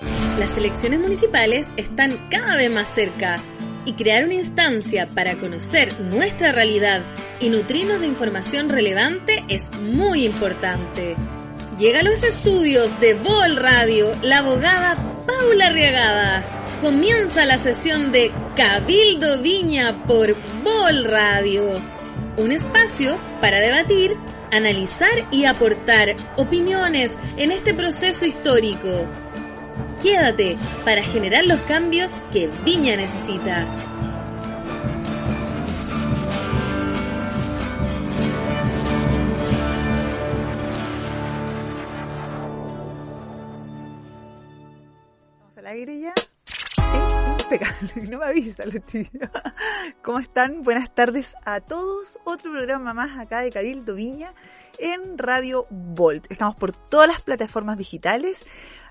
Las elecciones municipales están cada vez más cerca y crear una instancia para conocer nuestra realidad y nutrirnos de información relevante es muy importante. Llega a los estudios de Vol Radio la abogada Paula Riagada. Comienza la sesión de Cabildo Viña por Vol Radio. Un espacio para debatir, analizar y aportar opiniones en este proceso histórico. Quédate para generar los cambios que Viña necesita. ¿Vamos al. No me avisa, Leticia. ¿Cómo están? Buenas tardes a todos. Otro programa más acá de Cabildo Viña en Radio Volt. Estamos por todas las plataformas digitales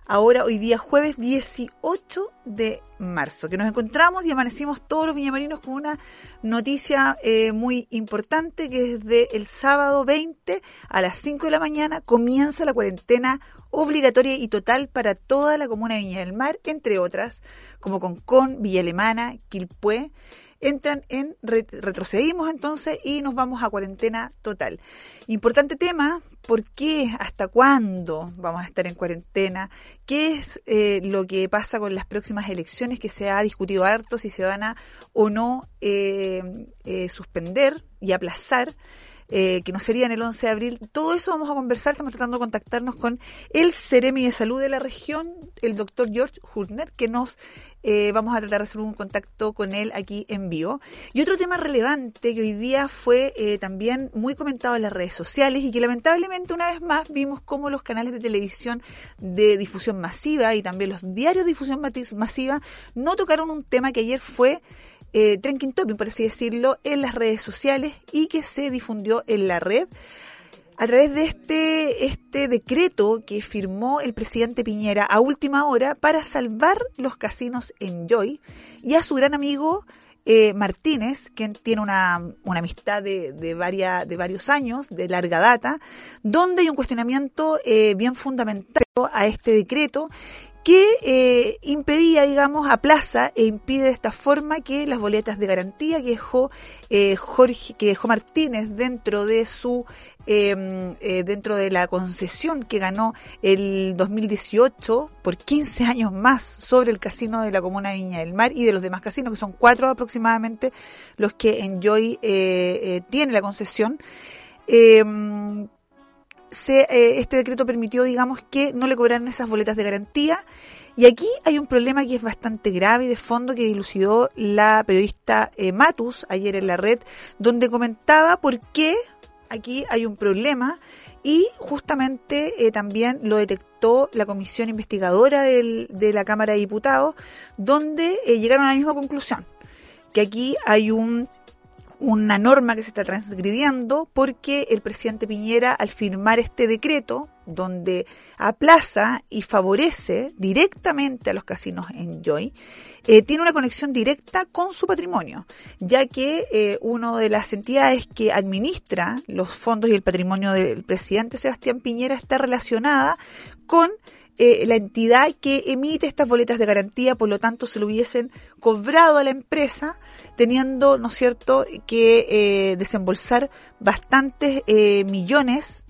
ahora hoy día jueves 18 de marzo, que nos encontramos y amanecimos todos los viñamarinos con una noticia eh, muy importante que desde el sábado 20 a las 5 de la mañana comienza la cuarentena obligatoria y total para toda la comuna de Viña del Mar, entre otras, como Concón, Villa Alemana, Quilpué, entran en, retrocedimos entonces y nos vamos a cuarentena total. Importante tema, ¿por qué? ¿Hasta cuándo vamos a estar en cuarentena? ¿Qué es eh, lo que pasa con las próximas elecciones que se ha discutido harto, si se van a o no eh, eh, suspender y aplazar? Eh, que no sería en el 11 de abril. Todo eso vamos a conversar, estamos tratando de contactarnos con el Ceremi de Salud de la región, el doctor George Hurner, que nos eh, vamos a tratar de hacer un contacto con él aquí en vivo. Y otro tema relevante que hoy día fue eh, también muy comentado en las redes sociales y que lamentablemente una vez más vimos cómo los canales de televisión de difusión masiva y también los diarios de difusión masiva no tocaron un tema que ayer fue eh, trending por así decirlo, en las redes sociales y que se difundió en la red a través de este, este decreto que firmó el presidente Piñera a última hora para salvar los casinos en Joy y a su gran amigo eh, Martínez, quien tiene una, una amistad de, de, varia, de varios años, de larga data, donde hay un cuestionamiento eh, bien fundamental a este decreto que eh, impedía, digamos, aplaza e impide de esta forma que las boletas de garantía que dejó eh, Jorge, que dejó Martínez dentro de su eh, eh, dentro de la concesión que ganó el 2018 por 15 años más sobre el casino de la comuna de Viña del Mar y de los demás casinos, que son cuatro aproximadamente los que Enjoy eh, tiene la concesión. Se, eh, este decreto permitió, digamos, que no le cobraran esas boletas de garantía. Y aquí hay un problema que es bastante grave y de fondo que dilucidó la periodista eh, Matus ayer en la red, donde comentaba por qué aquí hay un problema y justamente eh, también lo detectó la comisión investigadora del, de la Cámara de Diputados, donde eh, llegaron a la misma conclusión, que aquí hay un una norma que se está transgrediendo porque el presidente Piñera al firmar este decreto donde aplaza y favorece directamente a los casinos en Joy, eh, tiene una conexión directa con su patrimonio, ya que eh, una de las entidades que administra los fondos y el patrimonio del presidente Sebastián Piñera está relacionada con eh, la entidad que emite estas boletas de garantía, por lo tanto se lo hubiesen cobrado a la empresa, teniendo, ¿no es cierto?, que eh, desembolsar bastantes eh, millones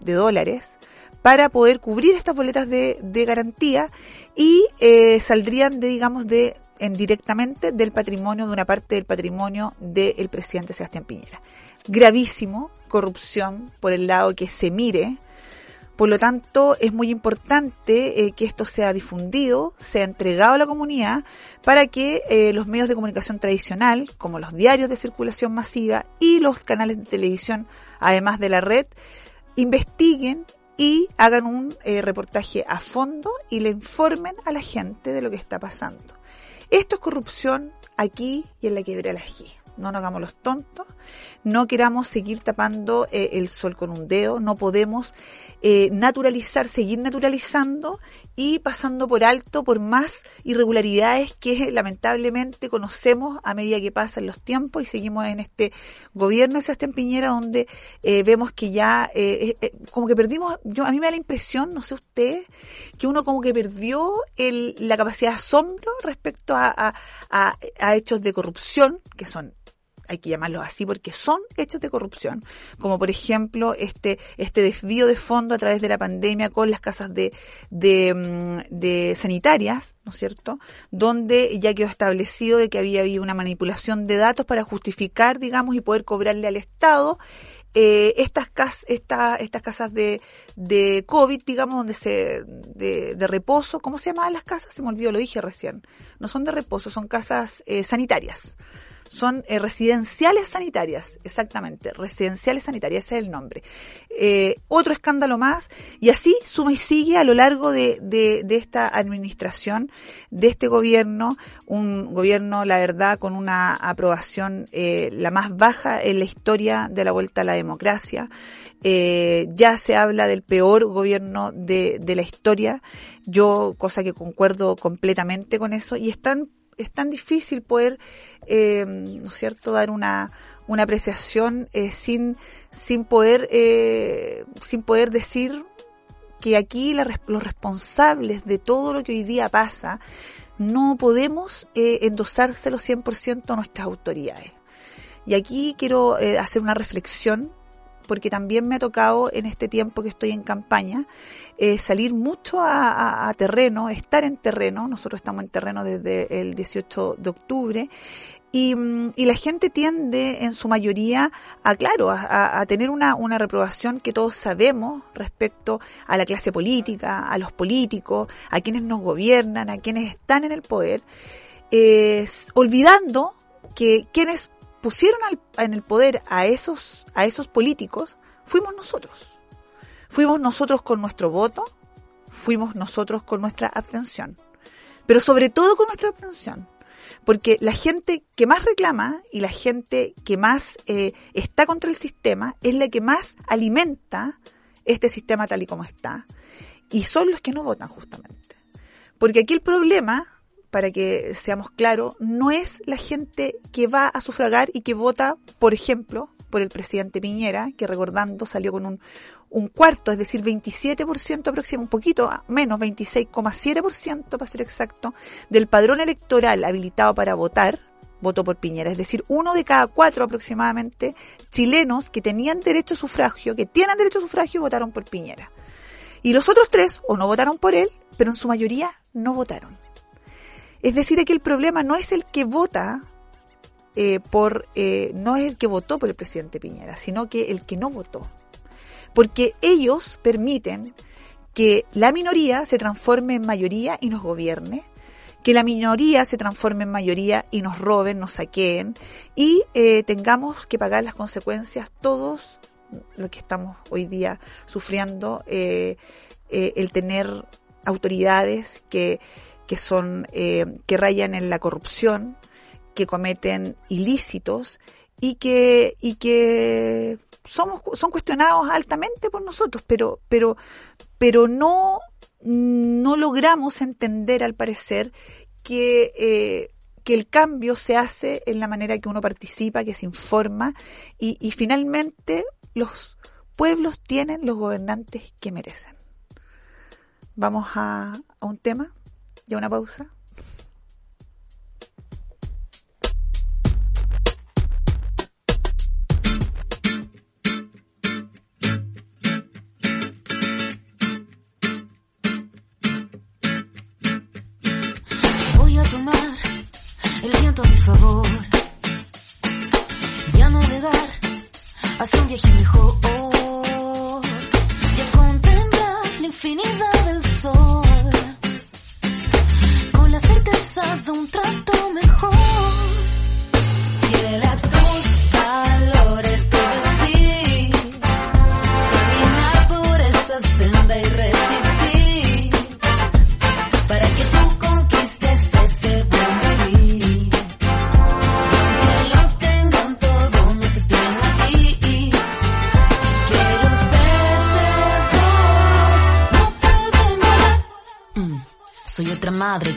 de dólares para poder cubrir estas boletas de, de garantía y eh, saldrían de, digamos, de en directamente del patrimonio, de una parte del patrimonio del presidente Sebastián Piñera. Gravísimo, corrupción por el lado que se mire, por lo tanto, es muy importante eh, que esto sea difundido, sea entregado a la comunidad para que eh, los medios de comunicación tradicional, como los diarios de circulación masiva y los canales de televisión, además de la red, investiguen y hagan un eh, reportaje a fondo y le informen a la gente de lo que está pasando. Esto es corrupción aquí y en la quebrada G. No nos hagamos los tontos, no queramos seguir tapando el sol con un dedo, no podemos eh, naturalizar, seguir naturalizando y pasando por alto por más irregularidades que lamentablemente conocemos a medida que pasan los tiempos y seguimos en este gobierno de Sebastián Piñera donde eh, vemos que ya eh, eh, como que perdimos, yo a mí me da la impresión, no sé usted, que uno como que perdió el, la capacidad de asombro respecto a, a hechos de corrupción que son hay que llamarlos así porque son hechos de corrupción, como por ejemplo este, este desvío de fondo a través de la pandemia con las casas de, de, mm, de sanitarias, ¿no es cierto? Donde ya quedó establecido de que había habido una manipulación de datos para justificar, digamos, y poder cobrarle al Estado eh, estas, cas estas casas de, de COVID, digamos, donde se, de, de, reposo, ¿cómo se llamaban las casas? Se me olvidó, lo dije recién. No son de reposo, son casas eh, sanitarias son eh, residenciales sanitarias, exactamente, residenciales sanitarias, ese es el nombre. Eh, otro escándalo más, y así suma y sigue a lo largo de, de, de, esta administración, de este gobierno, un gobierno, la verdad, con una aprobación eh, la más baja en la historia de la vuelta a la democracia. Eh, ya se habla del peor gobierno de, de la historia, yo, cosa que concuerdo completamente con eso, y están es tan difícil poder, eh, ¿no es cierto?, dar una, una apreciación eh, sin, sin poder, eh, sin poder decir que aquí la, los responsables de todo lo que hoy día pasa no podemos eh, endosárselo 100% a nuestras autoridades. Y aquí quiero eh, hacer una reflexión porque también me ha tocado en este tiempo que estoy en campaña eh, salir mucho a, terreno, estar en terreno. Nosotros estamos en terreno desde el 18 de octubre. Y, mm, la gente tiende en su mayoría a, claro, a, tener una, una, reprobación que todos sabemos respecto a la clase política, a los políticos, a quienes nos gobiernan, a quienes están en el poder, eh, olvidando que quienes pusieron en el poder a esos, a esos políticos, fuimos nosotros. Fuimos nosotros con nuestro voto, fuimos nosotros con nuestra abstención. Pero sobre todo con nuestra abstención. Porque la gente que más reclama y la gente que más eh, está contra el sistema es la que más alimenta este sistema tal y como está. Y son los que no votan justamente. Porque aquí el problema para que seamos claros, no es la gente que va a sufragar y que vota, por ejemplo, por el presidente Piñera, que recordando salió con un, un cuarto, es decir, 27% aproximadamente, un poquito menos, 26,7% para ser exacto, del padrón electoral habilitado para votar, votó por Piñera. Es decir, uno de cada cuatro aproximadamente chilenos que tenían derecho a sufragio, que tienen derecho a sufragio, votaron por Piñera. Y los otros tres, o no votaron por él, pero en su mayoría no votaron. Es decir, que el problema no es el que vota eh, por, eh, no es el que votó por el presidente Piñera, sino que el que no votó. Porque ellos permiten que la minoría se transforme en mayoría y nos gobierne, que la minoría se transforme en mayoría y nos roben, nos saqueen y eh, tengamos que pagar las consecuencias todos lo que estamos hoy día sufriendo, eh, eh, el tener autoridades que que son, eh, que rayan en la corrupción, que cometen ilícitos y que, y que somos, son cuestionados altamente por nosotros, pero, pero, pero no, no logramos entender al parecer que, eh, que el cambio se hace en la manera que uno participa, que se informa y, y finalmente los pueblos tienen los gobernantes que merecen. Vamos a, a un tema. ¿Ya una pausa? Voy a tomar el viento a mi favor y a navegar hacia un viaje mejor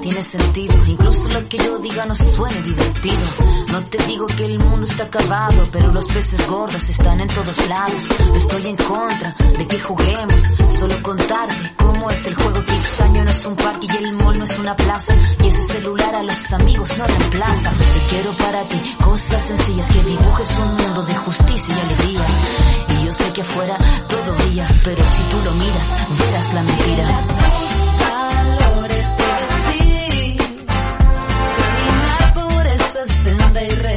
Tiene sentido. Incluso lo que yo diga no suene divertido. No te digo que el mundo está acabado, pero los peces gordos están en todos lados. No estoy en contra de que juguemos, solo contarte cómo es el juego. Kixaño no es un parque y el mall no es una plaza. Y ese celular a los amigos no reemplaza. Te quiero para ti cosas sencillas que dibujes un mundo de justicia y alegría. Y yo sé que afuera todo brilla, pero si tú lo miras, verás la mentira. Y resistir,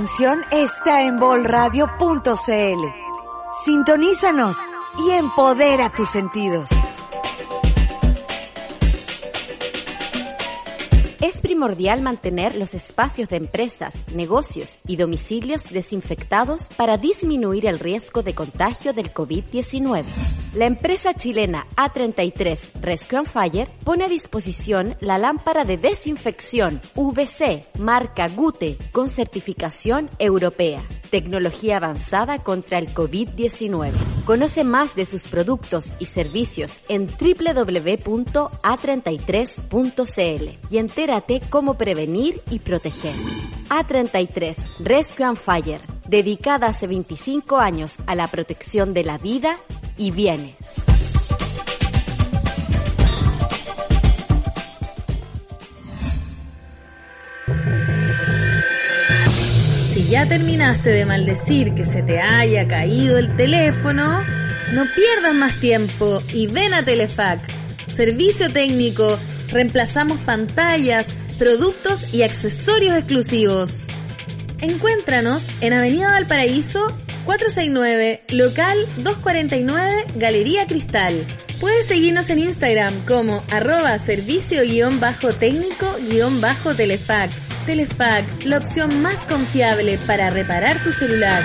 reinvención está en bolradio.cl. Sintonízanos y empodera tus sentidos. Primordial mantener los espacios de empresas, negocios y domicilios desinfectados para disminuir el riesgo de contagio del COVID-19. La empresa chilena A33 Rescue and Fire pone a disposición la lámpara de desinfección VC marca Gute con certificación europea. Tecnología avanzada contra el COVID-19. Conoce más de sus productos y servicios en www.a33.cl y entérate cómo prevenir y proteger. A33 Rescue and Fire, dedicada hace 25 años a la protección de la vida y bienes. Ya terminaste de maldecir que se te haya caído el teléfono, no pierdas más tiempo y ven a Telefac. Servicio técnico, reemplazamos pantallas, productos y accesorios exclusivos. Encuéntranos en Avenida Valparaíso 469, local 249, Galería Cristal. Puedes seguirnos en Instagram como arroba servicio-técnico-telefac. Telefac, la opción más confiable para reparar tu celular.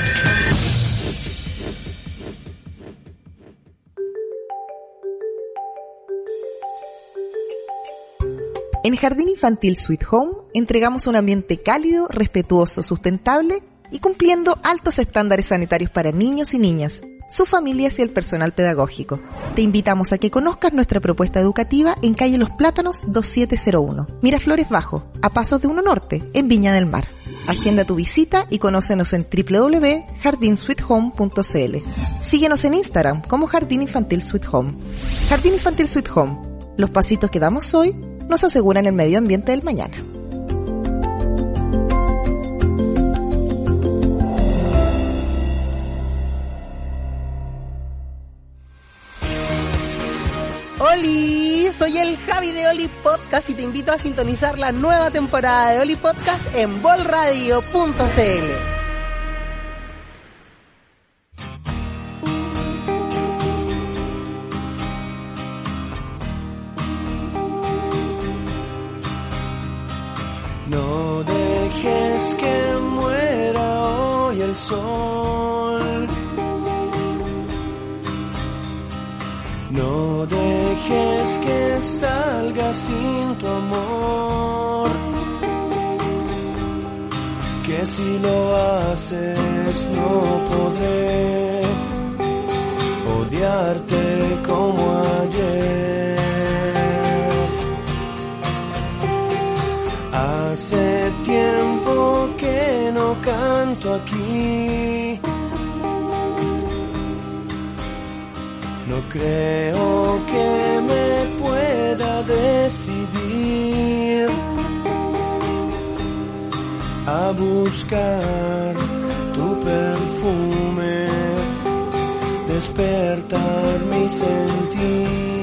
En Jardín Infantil Sweet Home entregamos un ambiente cálido, respetuoso, sustentable y cumpliendo altos estándares sanitarios para niños y niñas, sus familias y el personal pedagógico. Te invitamos a que conozcas nuestra propuesta educativa en calle Los Plátanos 2701, Miraflores Bajo, a pasos de Uno Norte, en Viña del Mar. Agenda tu visita y conócenos en www.jardinsweethome.cl. Síguenos en Instagram como Jardín Infantil Sweet Home. Jardín Infantil Sweet Home. Los pasitos que damos hoy nos aseguran el medio ambiente del mañana. Oli, soy el Javi de Oli Podcast y te invito a sintonizar la nueva temporada de Oli Podcast en bolradio.cl. salga sin tu amor. Que si lo haces no podré odiarte como ayer. Hace tiempo que no canto aquí. Creo que me pueda decidir a buscar tu perfume, despertar mi sentir.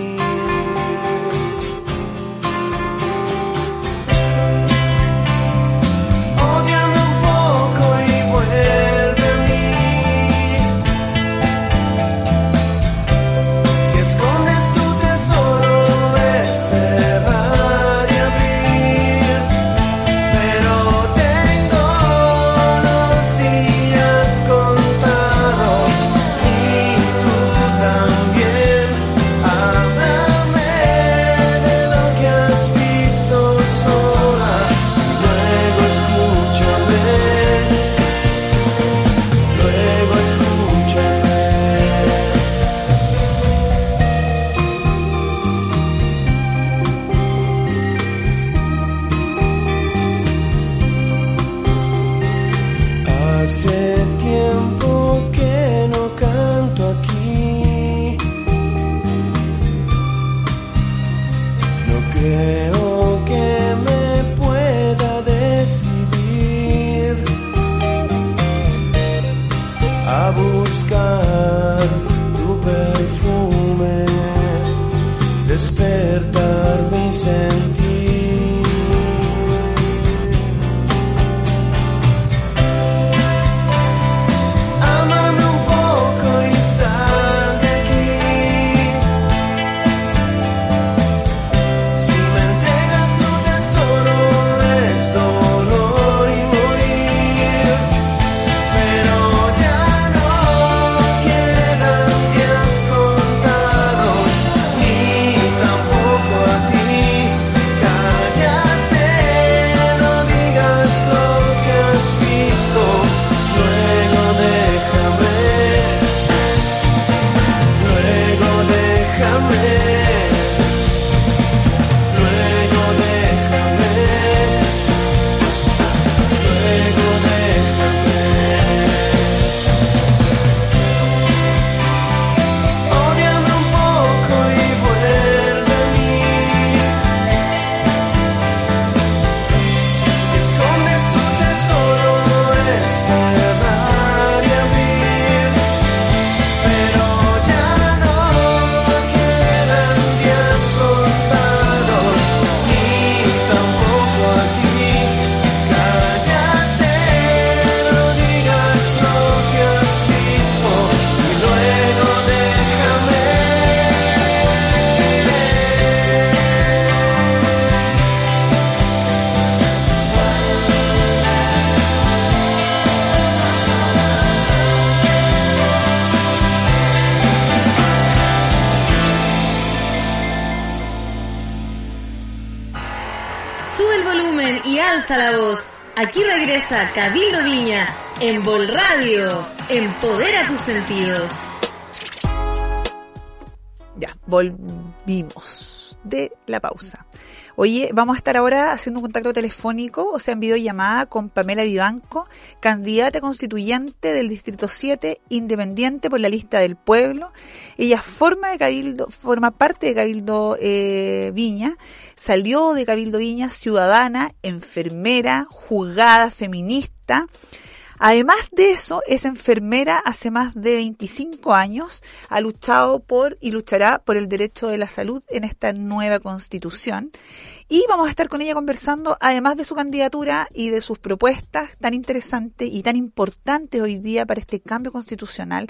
Aquí regresa Cabildo Viña en Vol Radio. Empodera tus sentidos. Ya, volvimos de la pausa. Oye, vamos a estar ahora haciendo un contacto telefónico, o sea, en videollamada con Pamela Vivanco, candidata constituyente del Distrito 7, independiente por la lista del pueblo. Ella forma de Cabildo, forma parte de Cabildo eh, Viña, salió de Cabildo Viña ciudadana, enfermera, juzgada, feminista, Además de eso, es enfermera hace más de 25 años, ha luchado por y luchará por el derecho de la salud en esta nueva constitución. Y vamos a estar con ella conversando, además de su candidatura y de sus propuestas tan interesantes y tan importantes hoy día para este cambio constitucional.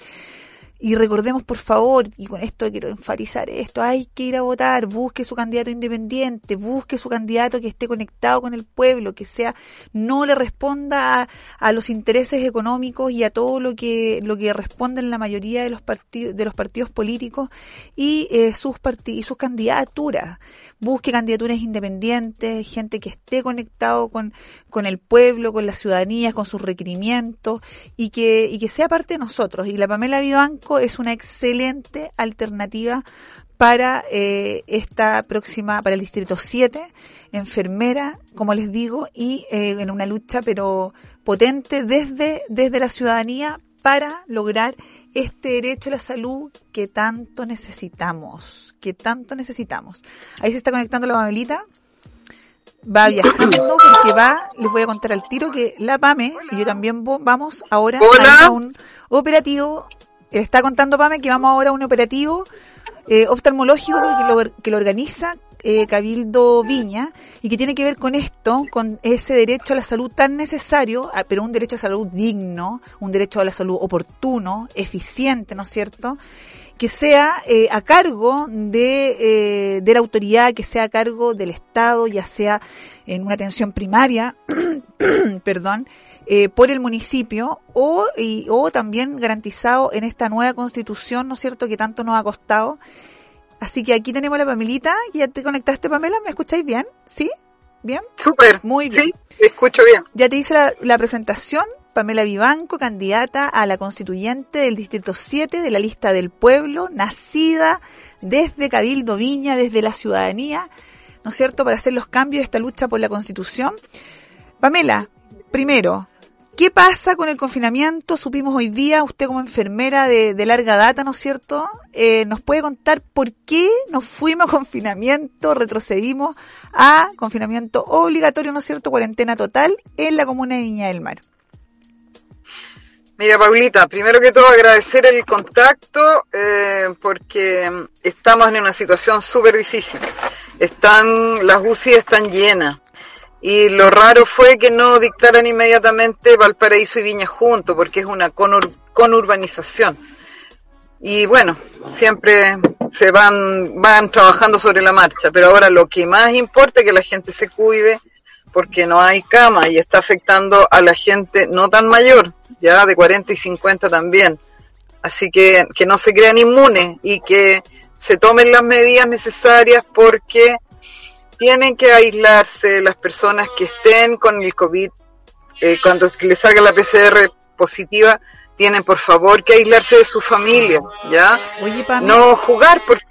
Y recordemos, por favor, y con esto quiero enfatizar esto, hay que ir a votar, busque su candidato independiente, busque su candidato que esté conectado con el pueblo, que sea, no le responda a, a los intereses económicos y a todo lo que, lo que responden la mayoría de los partidos, de los partidos políticos y eh, sus parti- y sus candidaturas. Busque candidaturas independientes, gente que esté conectado con, con el pueblo, con la ciudadanía, con sus requerimientos y que, y que sea parte de nosotros. Y la Pamela Vivanco es una excelente alternativa para eh, esta próxima, para el distrito 7, enfermera, como les digo, y eh, en una lucha pero potente desde, desde la ciudadanía para lograr este derecho a la salud que tanto necesitamos, que tanto necesitamos. Ahí se está conectando la Pamelita, va viajando porque va, les voy a contar al tiro que la Pame y yo también vamos ahora Hola. a un operativo, está contando Pame que vamos ahora a un operativo eh, oftalmológico que lo, que lo organiza eh, Cabildo Viña y que tiene que ver con esto, con ese derecho a la salud tan necesario, ah, pero un derecho a salud digno, un derecho a la salud oportuno, eficiente, ¿no es cierto? que sea eh, a cargo de, eh, de la autoridad, que sea a cargo del Estado, ya sea en una atención primaria, perdón, eh, por el municipio o, y, o también garantizado en esta nueva constitución, ¿no es cierto?, que tanto nos ha costado. Así que aquí tenemos a la Pamelita, ya te conectaste, Pamela, ¿me escucháis bien? ¿Sí? ¿Bien? Súper. Muy bien. Sí, te escucho bien. Ya te hice la, la presentación. Pamela Vivanco, candidata a la constituyente del Distrito 7 de la lista del pueblo, nacida desde Cabildo Viña, desde la ciudadanía, ¿no es cierto?, para hacer los cambios de esta lucha por la constitución. Pamela, primero, ¿qué pasa con el confinamiento? Supimos hoy día, usted como enfermera de, larga data, ¿no es cierto? Eh, ¿Nos puede contar por qué nos fuimos a confinamiento, retrocedimos a confinamiento obligatorio, ¿no es cierto?, cuarentena total en la comuna de Viña del Mar. Mira, Paulita, primero que todo agradecer el contacto eh, porque estamos en una situación súper difícil. Están, las UCI están llenas y lo raro fue que no dictaran inmediatamente Valparaíso y Viña juntos porque es una conur- conurbanización. Y bueno, siempre se van, van trabajando sobre la marcha, pero ahora lo que más importa es que la gente se cuide porque no hay cama y está afectando a la gente no tan mayor, ya de 40 y 50 también. Así que que no se crean inmunes y que se tomen las medidas necesarias porque tienen que aislarse las personas que estén con el COVID. Eh, cuando les salga la PCR positiva, tienen por favor que aislarse de su familia, ¿ya? Oye, Pame, No jugar porque,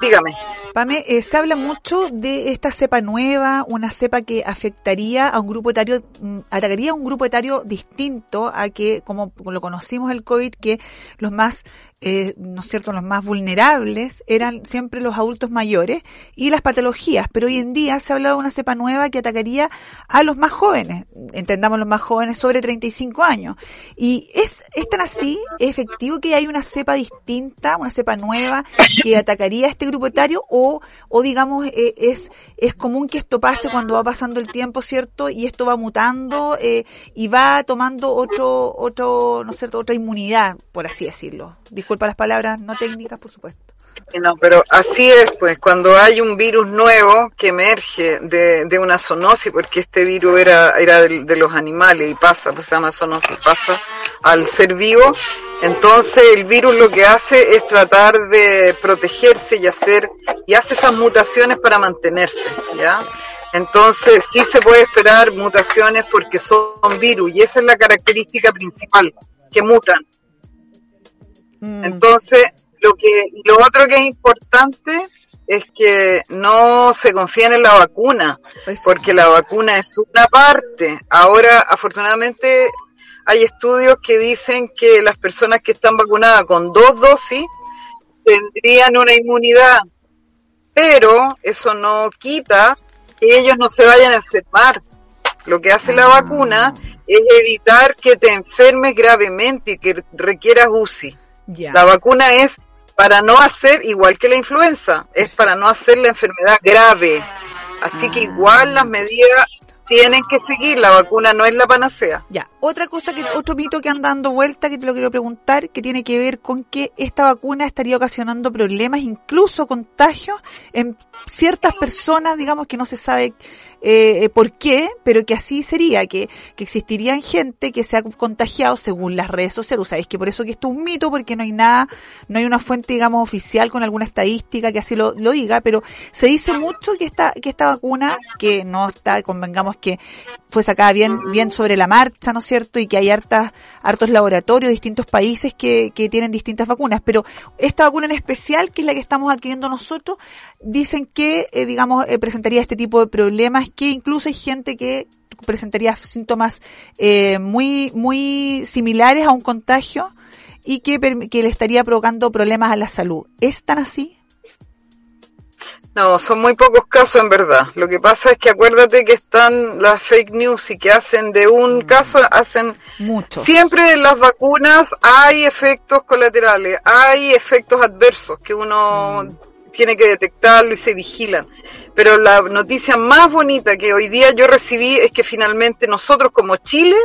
dígame. Pame, eh, se habla mucho de esta cepa nueva, una cepa que afectaría a un grupo etario, mm, atacaría a un grupo etario distinto a que, como lo conocimos el COVID, que los más, eh, ¿no es cierto?, los más vulnerables eran siempre los adultos mayores y las patologías, pero hoy en día se ha hablado de una cepa nueva que atacaría a los más jóvenes, entendamos los más jóvenes sobre 35 años. Y es, es tan así, efectivo que hay una cepa distinta, una cepa nueva que atacaría a este grupo etario o, o digamos, eh, es, es común que esto pase cuando va pasando el tiempo, ¿cierto? Y esto va mutando eh, y va tomando otro, otro, ¿no es cierto?, otra inmunidad, por así decirlo. Las palabras no técnicas, por supuesto. Pero así es, pues, cuando hay un virus nuevo que emerge de, de una zoonosis, porque este virus era, era de, de los animales y pasa, pues se llama zoonosis, pasa al ser vivo, entonces el virus lo que hace es tratar de protegerse y hacer, y hace esas mutaciones para mantenerse, ¿ya? Entonces sí se puede esperar mutaciones porque son virus y esa es la característica principal, que mutan. Mm, Entonces, lo que lo otro que es importante es que no se confíen en la vacuna, porque la vacuna es una parte. Ahora, afortunadamente, hay estudios que dicen que las personas que están vacunadas con dos dosis tendrían una inmunidad, pero eso no quita que ellos no se vayan a enfermar. Lo que hace la vacuna es evitar que te enfermes gravemente y que requieras UCI. La vacuna es para no hacer, igual que la influenza, es para no hacer la enfermedad grave. Así que Ah. igual las medidas tienen que seguir, la vacuna no es la panacea. Ya, otra cosa que, otro mito que anda dando vuelta que te lo quiero preguntar, que tiene que ver con que esta vacuna estaría ocasionando problemas, incluso contagios en ciertas personas, digamos que no se sabe eh, por qué, pero que así sería, que, que existirían gente que se ha contagiado según las redes sociales. Sabéis que por eso que esto es un mito, porque no hay nada, no hay una fuente, digamos, oficial con alguna estadística que así lo, lo diga, pero se dice mucho que esta, que esta vacuna, que no está, convengamos que fue sacada bien, bien sobre la marcha, ¿no es cierto? Y que hay hartas, hartos laboratorios distintos países que, que tienen distintas vacunas. Pero esta vacuna en especial, que es la que estamos adquiriendo nosotros, dicen que, eh, digamos, eh, presentaría este tipo de problemas, que incluso hay gente que presentaría síntomas eh, muy, muy similares a un contagio y que, que le estaría provocando problemas a la salud. ¿Es tan así? No, son muy pocos casos en verdad. Lo que pasa es que acuérdate que están las fake news y que hacen de un caso, hacen Muchos. Siempre en las vacunas hay efectos colaterales, hay efectos adversos que uno tiene que detectarlo y se vigilan. Pero la noticia más bonita que hoy día yo recibí es que finalmente nosotros como Chile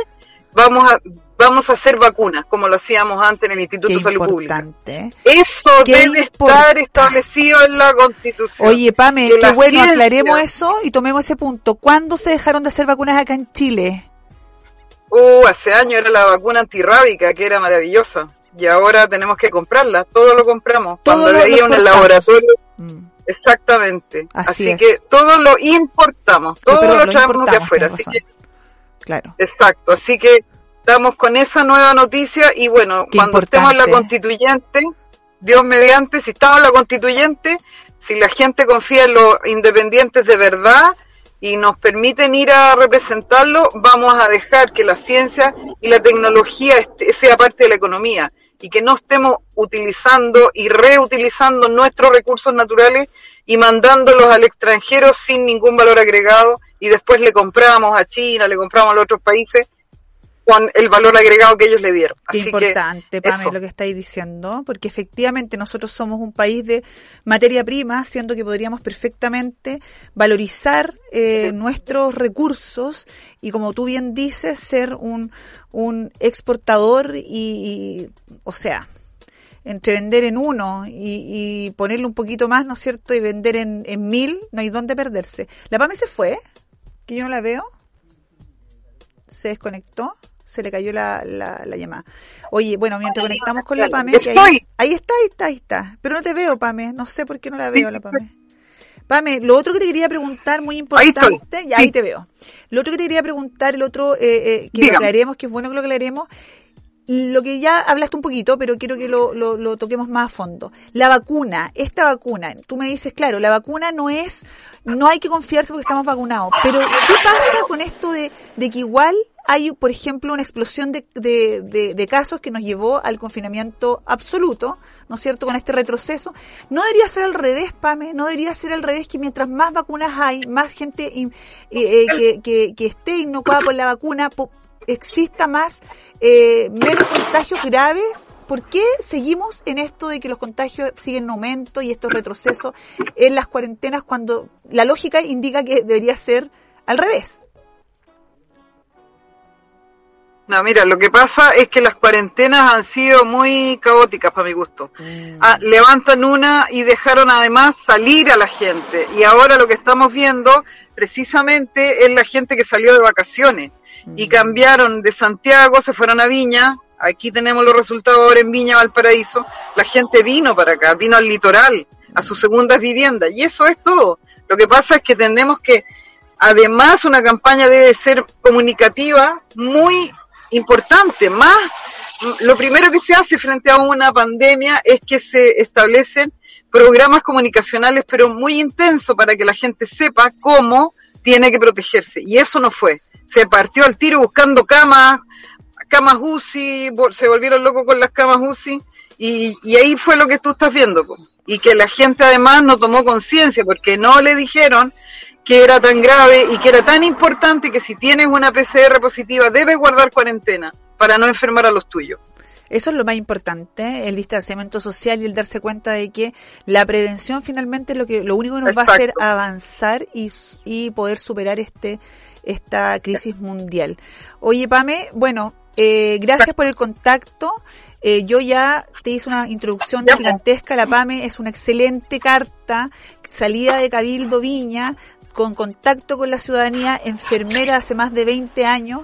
vamos a vamos a hacer vacunas como lo hacíamos antes en el Instituto Qué de Salud Pública. importante. Eso Qué debe estar establecido en la Constitución. Oye, Pame, Que bueno, ciencia- aclaremos eso y tomemos ese punto. ¿Cuándo se dejaron de hacer vacunas acá en Chile? Uh, hace años era la vacuna antirrábica que era maravillosa. Y ahora tenemos que comprarla. Todo lo compramos. Todo Cuando lo- veía exportamos. laboratorio. Mm. Exactamente. Así Así, es. que todo lo importamos. Todo lo lo traemos de afuera. Así que, Claro. exacto. Así que estamos con esa nueva noticia. Y bueno, Qué cuando estemos en la constituyente, Dios mediante, si estamos en la constituyente, si la gente confía en los independientes de verdad y nos permiten ir a representarlo, vamos a dejar que la ciencia y la tecnología sea parte de la economía y que no estemos utilizando y reutilizando nuestros recursos naturales y mandándolos al extranjero sin ningún valor agregado. Y después le compramos a China, le compramos a los otros países con el valor agregado que ellos le dieron. Qué Así importante, que Pame, lo que estáis diciendo, porque efectivamente nosotros somos un país de materia prima, siendo que podríamos perfectamente valorizar eh, nuestros recursos y, como tú bien dices, ser un, un exportador y, y, o sea, entre vender en uno y, y ponerle un poquito más, ¿no es cierto? Y vender en, en mil, no hay dónde perderse. ¿La Pame se fue? Que yo no la veo. Se desconectó. Se le cayó la, la, la llamada. Oye, bueno, mientras conectamos con la Pame, que ahí, Estoy. ahí está, ahí está, ahí está. Pero no te veo, Pame. No sé por qué no la veo, la Pame. Pame, lo otro que te quería preguntar, muy Ahí importante, ya ahí te veo. Lo otro que te quería preguntar, el otro, eh, eh, que lo Dígame. aclaremos, que es bueno que lo aclaremos, lo que ya hablaste un poquito, pero quiero que lo, lo, lo toquemos más a fondo. La vacuna, esta vacuna, tú me dices, claro, la vacuna no es, no hay que confiarse porque estamos vacunados, pero ¿qué pasa con esto de, de que igual hay, por ejemplo, una explosión de, de, de, de casos que nos llevó al confinamiento absoluto, ¿no es cierto?, con este retroceso. No debería ser al revés, Pame, no debería ser al revés que mientras más vacunas hay, más gente eh, que, que, que esté inocuada por la vacuna, exista más, eh, menos contagios graves. ¿Por qué seguimos en esto de que los contagios siguen en aumento y estos retrocesos en las cuarentenas cuando la lógica indica que debería ser al revés? No, mira, lo que pasa es que las cuarentenas han sido muy caóticas para mi gusto. Ah, levantan una y dejaron además salir a la gente. Y ahora lo que estamos viendo precisamente es la gente que salió de vacaciones y cambiaron de Santiago, se fueron a Viña. Aquí tenemos los resultados ahora en Viña, Valparaíso. La gente vino para acá, vino al litoral, a sus segundas viviendas. Y eso es todo. Lo que pasa es que tenemos que, además, una campaña debe ser comunicativa muy importante. Más, lo primero que se hace frente a una pandemia es que se establecen programas comunicacionales, pero muy intensos para que la gente sepa cómo tiene que protegerse. Y eso no fue. Se partió al tiro buscando camas, camas UCI, se volvieron locos con las camas UCI. Y, ahí fue lo que tú estás viendo. Y que la gente además no tomó conciencia porque no le dijeron que era tan grave y que era tan importante que si tienes una PCR positiva debes guardar cuarentena para no enfermar a los tuyos. Eso es lo más importante, el distanciamiento social y el darse cuenta de que la prevención finalmente es lo que lo único que nos va a hacer avanzar y, y poder superar este esta crisis mundial. Oye, Pame, bueno, eh, gracias por el contacto. Eh, yo ya te hice una introducción po. gigantesca. La PAME es una excelente carta, salida de Cabildo Viña, con contacto con la ciudadanía, enfermera hace más de 20 años,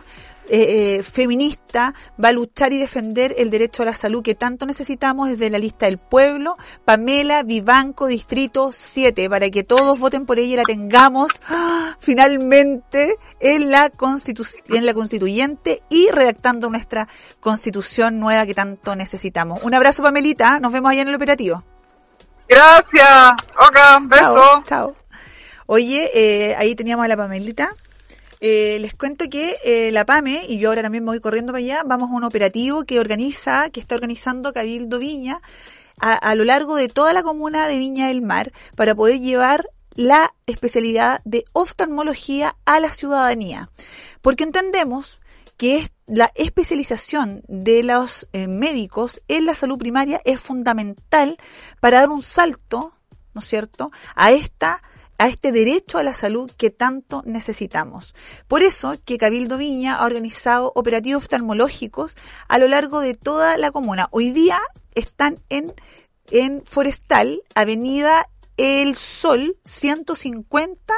eh, eh, feminista, va a luchar y defender el derecho a la salud que tanto necesitamos desde la lista del pueblo, Pamela Vivanco, Distrito 7, para que todos voten por ella y la tengamos ¡ah! finalmente en la, constitu en la constituyente y redactando nuestra constitución nueva que tanto necesitamos. Un abrazo, Pamelita, nos vemos allá en el operativo. Gracias. Ok, beso. Chao, chao. Oye, eh, ahí teníamos a la Pamelita. Eh, les cuento que eh, la PAME, y yo ahora también me voy corriendo para allá, vamos a un operativo que organiza, que está organizando Cabildo Viña a, lo largo de toda la comuna de Viña del Mar para poder llevar la especialidad de oftalmología a la ciudadanía. Porque entendemos que la especialización de los eh, médicos en la salud primaria es fundamental para dar un salto, ¿no es cierto?, a esta a este derecho a la salud que tanto necesitamos. Por eso que Cabildo Viña ha organizado operativos oftalmológicos a lo largo de toda la comuna. Hoy día están en, en Forestal, Avenida El Sol 150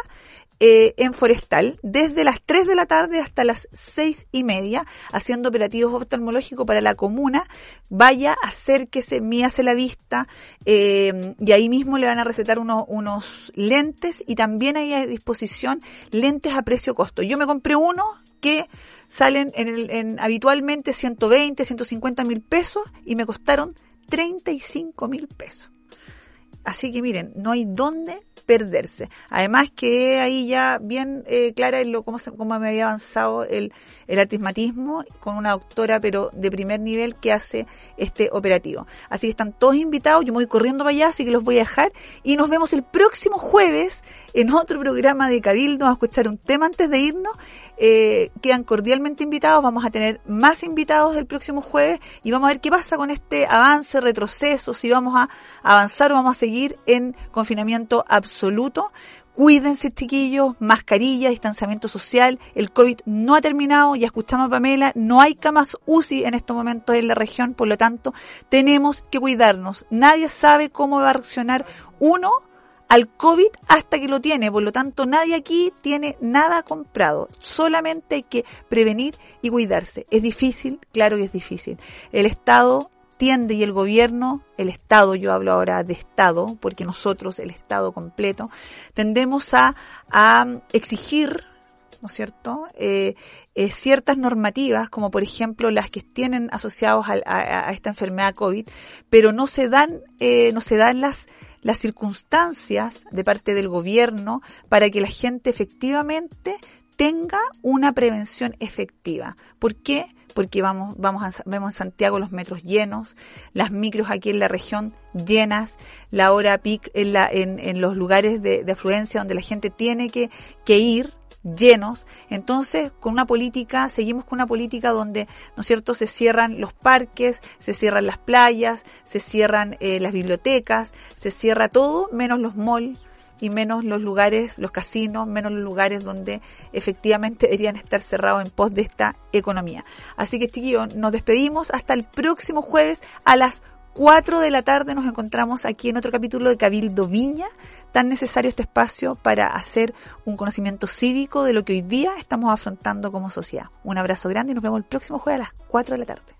eh, en Forestal, desde las 3 de la tarde hasta las 6 y media, haciendo operativos oftalmológicos para la comuna. Vaya, acérquese, míase la vista, eh, y ahí mismo le van a recetar unos, unos lentes y también hay a disposición lentes a precio costo. Yo me compré uno que salen en el, en, habitualmente 120, 150 mil pesos y me costaron 35 mil pesos. Así que miren, no hay dónde perderse. Además que ahí ya bien eh, clara en lo cómo, se, cómo me había avanzado el, el artismatismo con una doctora pero de primer nivel que hace este operativo. Así que están todos invitados, yo me voy corriendo para allá, así que los voy a dejar y nos vemos el próximo jueves en otro programa de Cabildo, vamos a escuchar un tema antes de irnos, eh, quedan cordialmente invitados, vamos a tener más invitados el próximo jueves y vamos a ver qué pasa con este avance, retroceso, si vamos a avanzar o vamos a seguir en confinamiento absoluto. Cuídense, chiquillos, mascarilla, distanciamiento social. El COVID no ha terminado, ya escuchamos a Pamela, no hay camas UCI en estos momentos en la región, por lo tanto, tenemos que cuidarnos. Nadie sabe cómo va a reaccionar uno al COVID hasta que lo tiene, por lo tanto, nadie aquí tiene nada comprado. Solamente hay que prevenir y cuidarse. Es difícil, claro que es difícil. El Estado tiende y el gobierno, el Estado, yo hablo ahora de Estado, porque nosotros, el Estado completo, tendemos a, a exigir, ¿no es cierto?, eh, eh, ciertas normativas, como por ejemplo las que tienen asociados a, a, a esta enfermedad COVID, pero no se dan, eh, no se dan las, las circunstancias de parte del gobierno para que la gente efectivamente tenga una prevención efectiva. ¿Por qué? Porque vamos, vamos a, vemos en Santiago los metros llenos, las micros aquí en la región llenas, la hora pic en, la, en, los lugares de, de, afluencia donde la gente tiene que, que ir llenos. Entonces, con una política, seguimos con una política donde, ¿no es cierto?, se cierran los parques, se cierran las playas, se cierran eh, las bibliotecas, se cierra todo menos los malls y menos los lugares, los casinos, menos los lugares donde efectivamente deberían estar cerrados en pos de esta economía. Así que chiquillos, nos despedimos hasta el próximo jueves a las 4 de la tarde nos encontramos aquí en otro capítulo de Cabildo Viña, tan necesario este espacio para hacer un conocimiento cívico de lo que hoy día estamos afrontando como sociedad. Un abrazo grande y nos vemos el próximo jueves a las 4 de la tarde.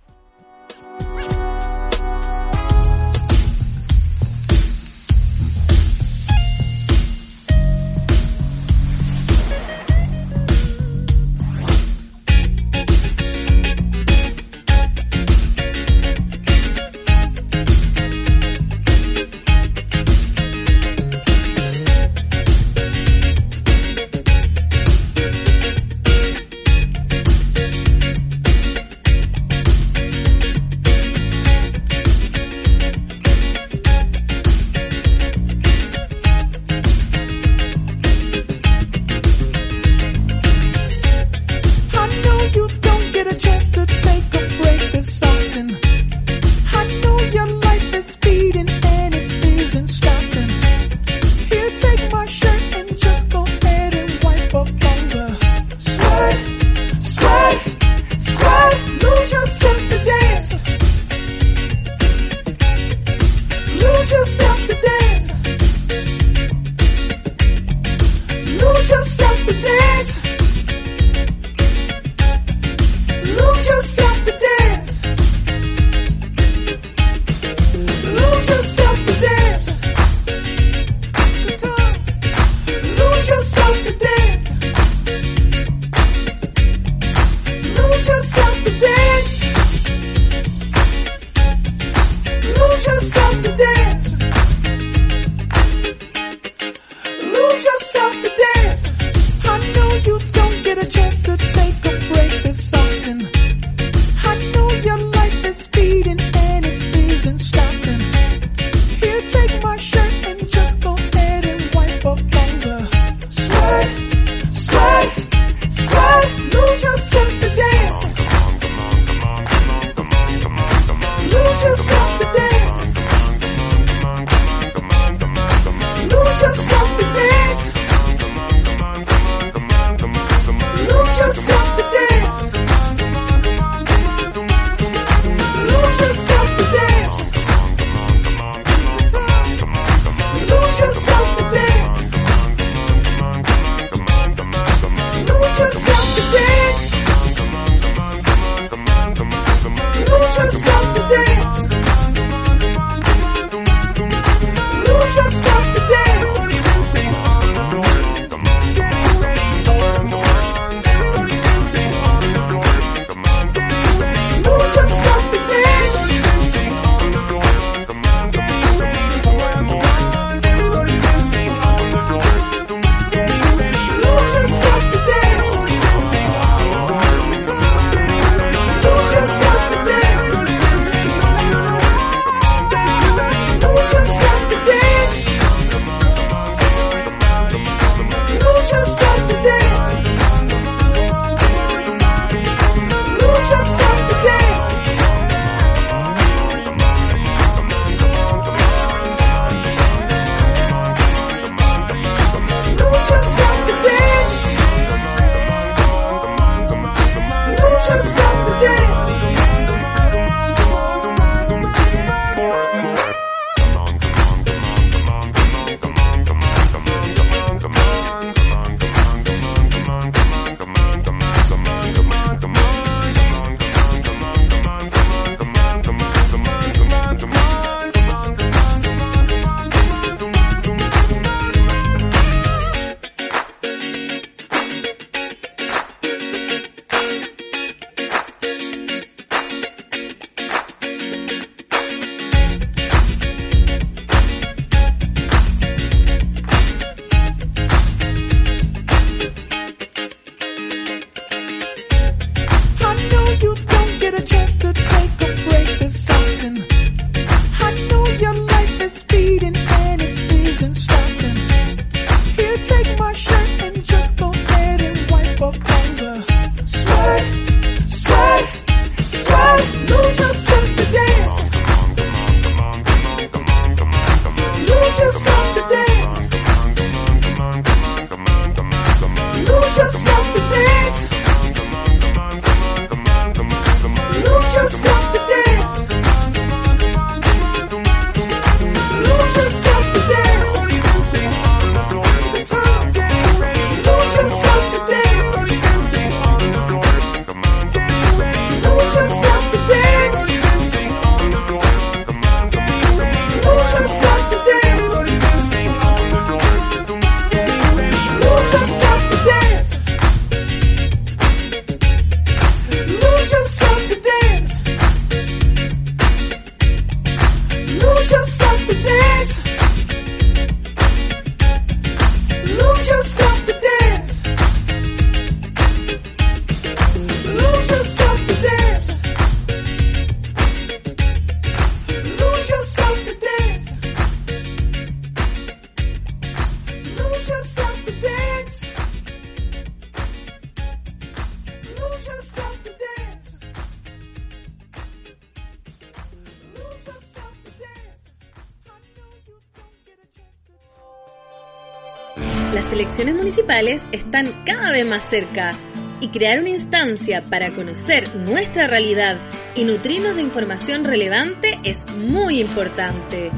elecciones municipales están cada vez más cerca y crear una instancia para conocer nuestra realidad y nutrirnos de información relevante es muy importante.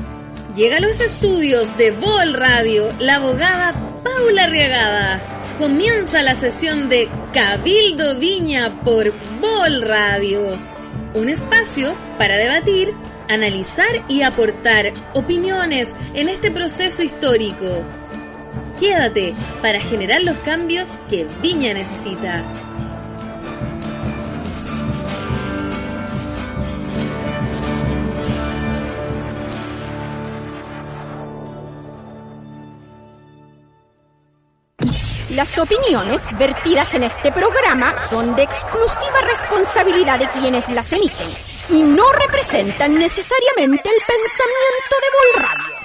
Llega a los estudios de Vol Radio la abogada Paula Riagada. Comienza la sesión de Cabildo Viña por Vol Radio. Un espacio para debatir, analizar y aportar opiniones en este proceso histórico Quédate para generar los cambios que Viña necesita. Las opiniones vertidas en este programa son de exclusiva responsabilidad de quienes las emiten y no representan necesariamente el pensamiento de Bol Radio.